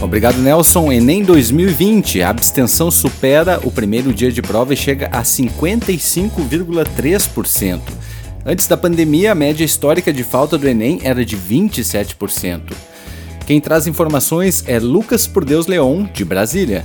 Obrigado, Nelson. Enem 2020. A abstenção supera o primeiro dia de prova e chega a 55,3%. Antes da pandemia, a média histórica de falta do Enem era de 27%. Quem traz informações é Lucas Por Deus Leon, de Brasília.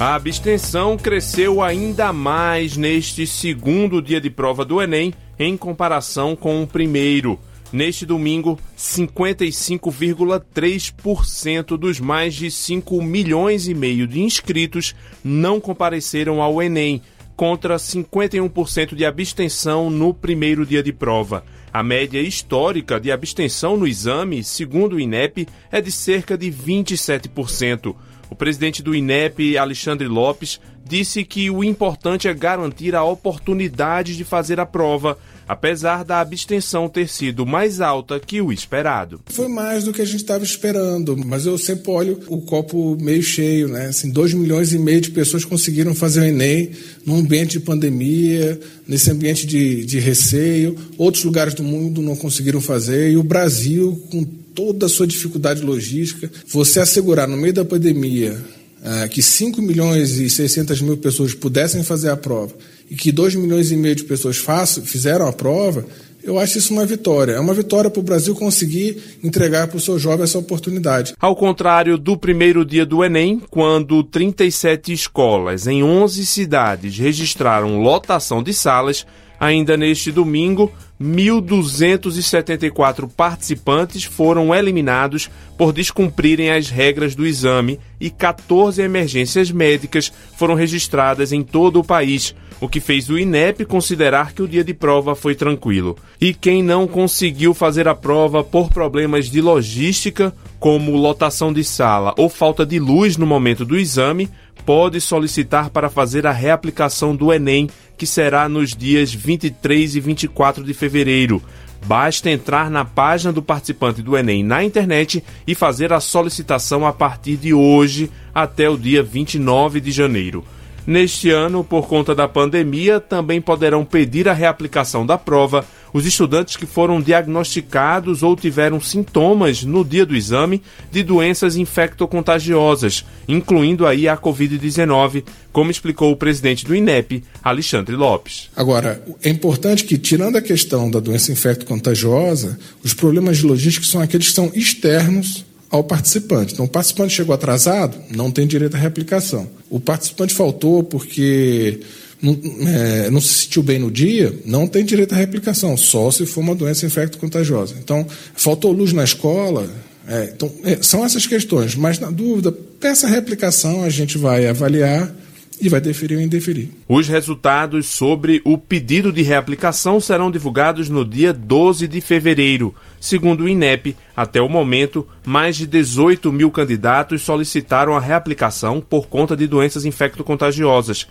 A abstenção cresceu ainda mais neste segundo dia de prova do Enem em comparação com o primeiro. Neste domingo, 55,3% dos mais de 5 milhões e meio de inscritos não compareceram ao Enem, contra 51% de abstenção no primeiro dia de prova. A média histórica de abstenção no exame, segundo o INEP, é de cerca de 27%. O presidente do INEP, Alexandre Lopes, disse que o importante é garantir a oportunidade de fazer a prova, apesar da abstenção ter sido mais alta que o esperado. Foi mais do que a gente estava esperando, mas eu sempre olho o copo meio cheio, né? Assim, 2 milhões e meio de pessoas conseguiram fazer o Enem num ambiente de pandemia, nesse ambiente de, de receio. Outros lugares do mundo não conseguiram fazer, e o Brasil, com toda a sua dificuldade logística, você assegurar no meio da pandemia uh, que 5 milhões e 600 mil pessoas pudessem fazer a prova e que 2 milhões e meio de pessoas façam, fizeram a prova, eu acho isso uma vitória. É uma vitória para o Brasil conseguir entregar para o seu jovem essa oportunidade. Ao contrário do primeiro dia do Enem, quando 37 escolas em 11 cidades registraram lotação de salas, ainda neste domingo, 1.274 participantes foram eliminados por descumprirem as regras do exame e 14 emergências médicas foram registradas em todo o país, o que fez o INEP considerar que o dia de prova foi tranquilo. E quem não conseguiu fazer a prova por problemas de logística, como lotação de sala ou falta de luz no momento do exame, pode solicitar para fazer a reaplicação do Enem, que será nos dias 23 e 24 de fevereiro. Basta entrar na página do participante do Enem na internet e fazer a solicitação a partir de hoje até o dia 29 de janeiro. Neste ano, por conta da pandemia, também poderão pedir a reaplicação da prova os estudantes que foram diagnosticados ou tiveram sintomas no dia do exame de doenças infectocontagiosas, incluindo aí a Covid-19, como explicou o presidente do INEP, Alexandre Lopes. Agora, é importante que, tirando a questão da doença infectocontagiosa, os problemas de logística são aqueles que são externos ao participante. Então, o participante chegou atrasado, não tem direito à reaplicação. O participante faltou porque não, é, não, se sentiu bem no dia, não tem direito à reaplicação, só se for uma doença infecto-contagiosa. Então, faltou luz na escola. É, então, é, são essas questões, mas na dúvida, peça a reaplicação, a gente vai avaliar e vai deferir ou indeferir. Os resultados sobre o pedido de reaplicação serão divulgados no dia 12 de fevereiro. Segundo o INEP, até o momento, mais de 18 mil candidatos solicitaram a reaplicação por conta de doenças infecto-contagiosas.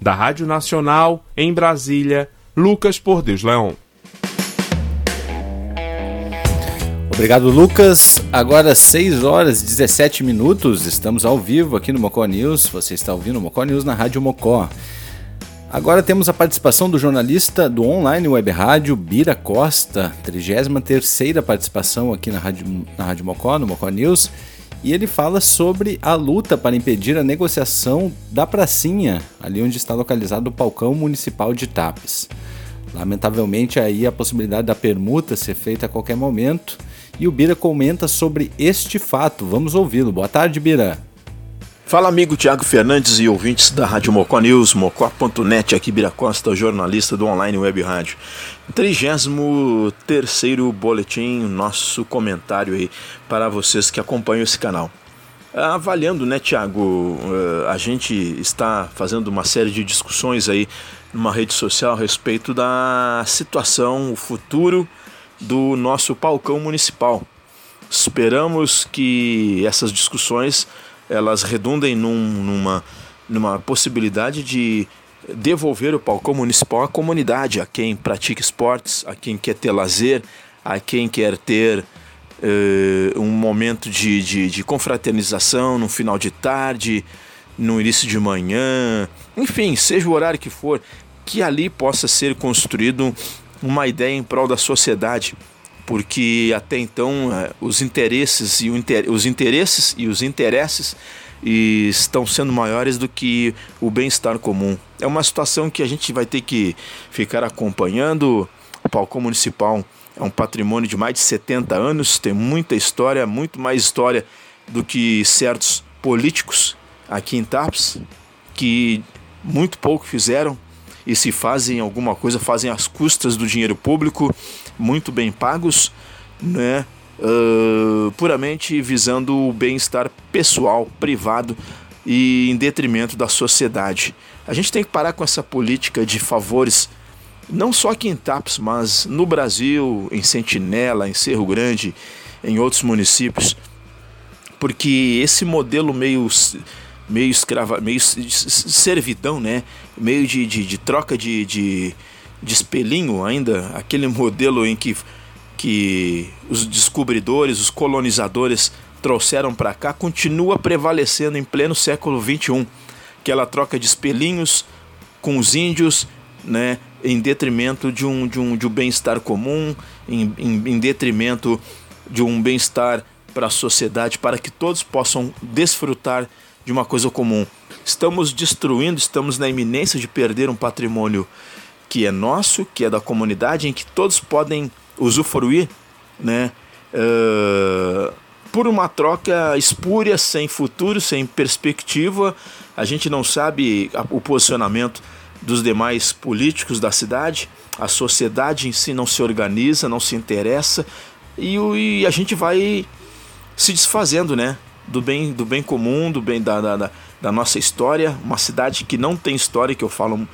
Da Rádio Nacional, em Brasília, Lucas Por Deus Leão. Obrigado, Lucas. Agora 6 horas e 17 minutos, estamos ao vivo aqui no Mocó News. Você está ouvindo o Mocó News na Rádio Mocó. Agora temos a participação do jornalista do online web rádio Bira Costa, 33ª participação aqui na Rádio, na rádio Mocó, no Mocó News. E ele fala sobre a luta para impedir a negociação da pracinha, ali onde está localizado o palcão municipal de Tapes. Lamentavelmente aí a possibilidade da permuta ser feita a qualquer momento e o Bira comenta sobre este fato. Vamos ouvi-lo. Boa tarde, Bira. Fala amigo Tiago Fernandes e ouvintes da Rádio Mocó News, mocó.net, aqui Bira Costa, jornalista do Online Web Rádio. 33 boletim, nosso comentário aí para vocês que acompanham esse canal. Avaliando, né, Tiago, eh, a gente está fazendo uma série de discussões aí numa rede social a respeito da situação, o futuro do nosso palcão municipal. Esperamos que essas discussões elas redundem num, numa, numa possibilidade de devolver o palco municipal à comunidade, a quem pratica esportes, a quem quer ter lazer, a quem quer ter uh, um momento de, de, de confraternização no final de tarde, no início de manhã, enfim, seja o horário que for, que ali possa ser construído uma ideia em prol da sociedade, porque até então é, os interesses e inter... os interesses e os interesses estão sendo maiores do que o bem-estar comum. É uma situação que a gente vai ter que ficar acompanhando. O Palco Municipal é um patrimônio de mais de 70 anos, tem muita história, muito mais história do que certos políticos aqui em Taps, que muito pouco fizeram e se fazem alguma coisa, fazem às custas do dinheiro público, muito bem pagos, né? Uh, puramente visando o bem-estar pessoal, privado e em detrimento da sociedade. A gente tem que parar com essa política de favores, não só aqui em Taps, mas no Brasil, em Sentinela, em Cerro Grande, em outros municípios, porque esse modelo meio meio escrava, meio servidão, né? Meio de, de, de troca de, de, de espelhinho ainda, aquele modelo em que, que os descobridores, os colonizadores trouxeram para cá, continua prevalecendo em pleno século XXI. Aquela troca de espelhinhos com os índios, né? Em detrimento de um, de um, de um bem-estar comum, em, em, em detrimento de um bem-estar para a sociedade, para que todos possam desfrutar de uma coisa comum. Estamos destruindo, estamos na iminência de perder um patrimônio que é nosso, que é da comunidade, em que todos podem usufruir, né? Uh, por uma troca espúria, sem futuro, sem perspectiva. A gente não sabe o posicionamento dos demais políticos da cidade, a sociedade em si não se organiza, não se interessa e, e a gente vai se desfazendo, né? do bem, do bem comum, do bem da, da, da nossa história. Uma cidade que não tem história, que eu falo,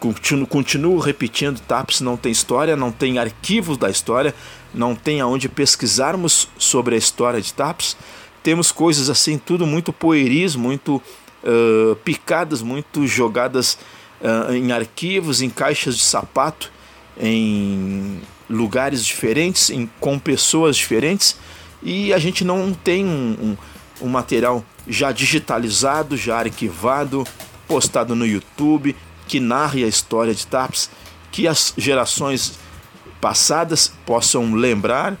continuo, continuo repetindo, TAPS não tem história, não tem arquivos da história, não tem aonde pesquisarmos sobre a história de TAPS. Temos coisas assim, tudo muito poeris, muito uh, picadas, muito jogadas uh, em arquivos, em caixas de sapato, em lugares diferentes, em, com pessoas diferentes, e a gente não tem um, um um material já digitalizado, já arquivado, postado no YouTube, que narre a história de TAPS, que as gerações passadas possam lembrar,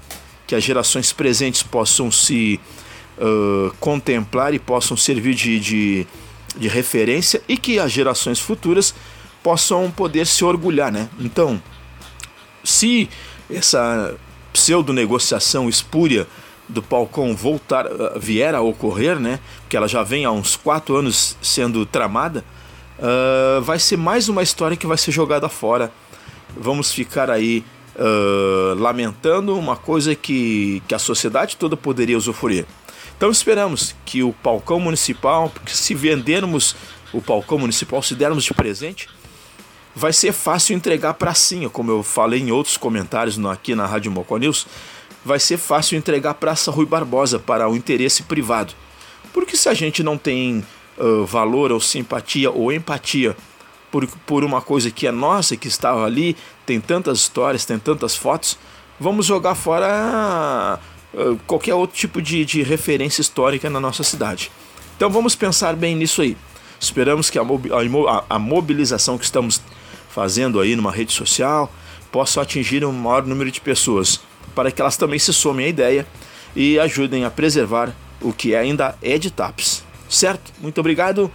que as gerações presentes possam se uh, contemplar e possam servir de, de, de referência e que as gerações futuras possam poder se orgulhar, né? Então, se essa pseudo-negociação espúria do Palcom voltar, uh, vier a ocorrer, né? Que ela já vem há uns quatro anos sendo tramada, uh, vai ser mais uma história que vai ser jogada fora. Vamos ficar aí uh, lamentando uma coisa que, que a sociedade toda poderia usufruir. Então esperamos que o Palcão Municipal, porque se vendermos o Palcão Municipal, se dermos de presente, vai ser fácil entregar pracinha, como eu falei em outros comentários aqui na Rádio Mocó News vai ser fácil entregar Praça Rui Barbosa para o interesse privado. Porque se a gente não tem uh, valor ou simpatia ou empatia por, por uma coisa que é nossa, que estava ali, tem tantas histórias, tem tantas fotos, vamos jogar fora uh, qualquer outro tipo de, de referência histórica na nossa cidade. Então vamos pensar bem nisso aí. Esperamos que a, a, a mobilização que estamos fazendo aí numa rede social possa atingir um maior número de pessoas para que elas também se somem à ideia e ajudem a preservar o que ainda é de TAPS. Certo? Muito obrigado.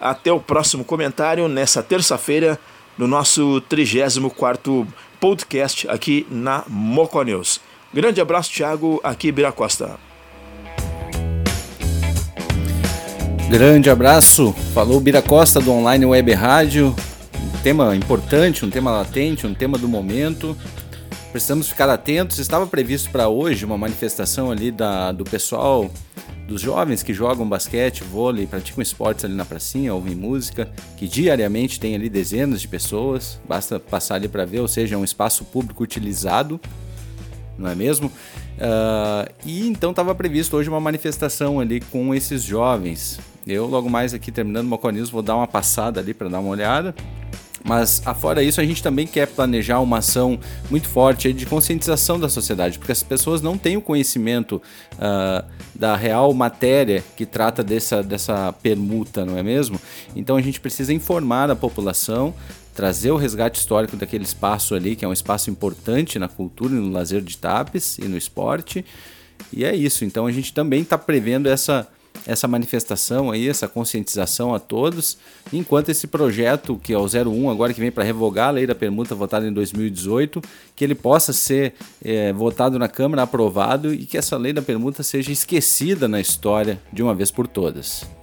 Até o próximo comentário nessa terça-feira no nosso 34 podcast aqui na Moco News. Grande abraço, Thiago, aqui Bira Costa. Grande abraço, falou Bira Costa do Online Web Rádio. Um tema importante, um tema latente, um tema do momento precisamos ficar atentos. Estava previsto para hoje uma manifestação ali da, do pessoal, dos jovens que jogam basquete, vôlei, praticam esportes ali na pracinha, ouvem música, que diariamente tem ali dezenas de pessoas, basta passar ali para ver, ou seja, é um espaço público utilizado, não é mesmo? Uh, e então estava previsto hoje uma manifestação ali com esses jovens. Eu, logo mais aqui terminando o Moconews, vou dar uma passada ali para dar uma olhada. Mas, afora isso, a gente também quer planejar uma ação muito forte de conscientização da sociedade, porque as pessoas não têm o conhecimento uh, da real matéria que trata dessa, dessa permuta, não é mesmo? Então a gente precisa informar a população, trazer o resgate histórico daquele espaço ali, que é um espaço importante na cultura e no lazer de Tapes e no esporte. E é isso. Então a gente também está prevendo essa essa manifestação aí, essa conscientização a todos, enquanto esse projeto, que é o 01, agora que vem para revogar a lei da permuta votada em 2018, que ele possa ser é, votado na Câmara, aprovado e que essa lei da permuta seja esquecida na história de uma vez por todas.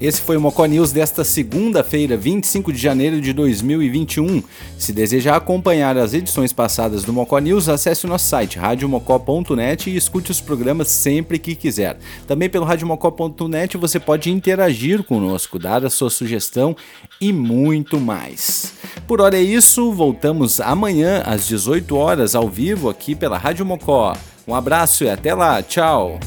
Esse foi o Mocó News desta segunda-feira, 25 de janeiro de 2021. Se desejar acompanhar as edições passadas do Mocó News, acesse o nosso site radiomocó.net e escute os programas sempre que quiser. Também pelo radiomocó.net você pode interagir conosco, dar a sua sugestão e muito mais. Por hora é isso, voltamos amanhã às 18 horas ao vivo aqui pela Rádio Mocó. Um abraço e até lá, tchau!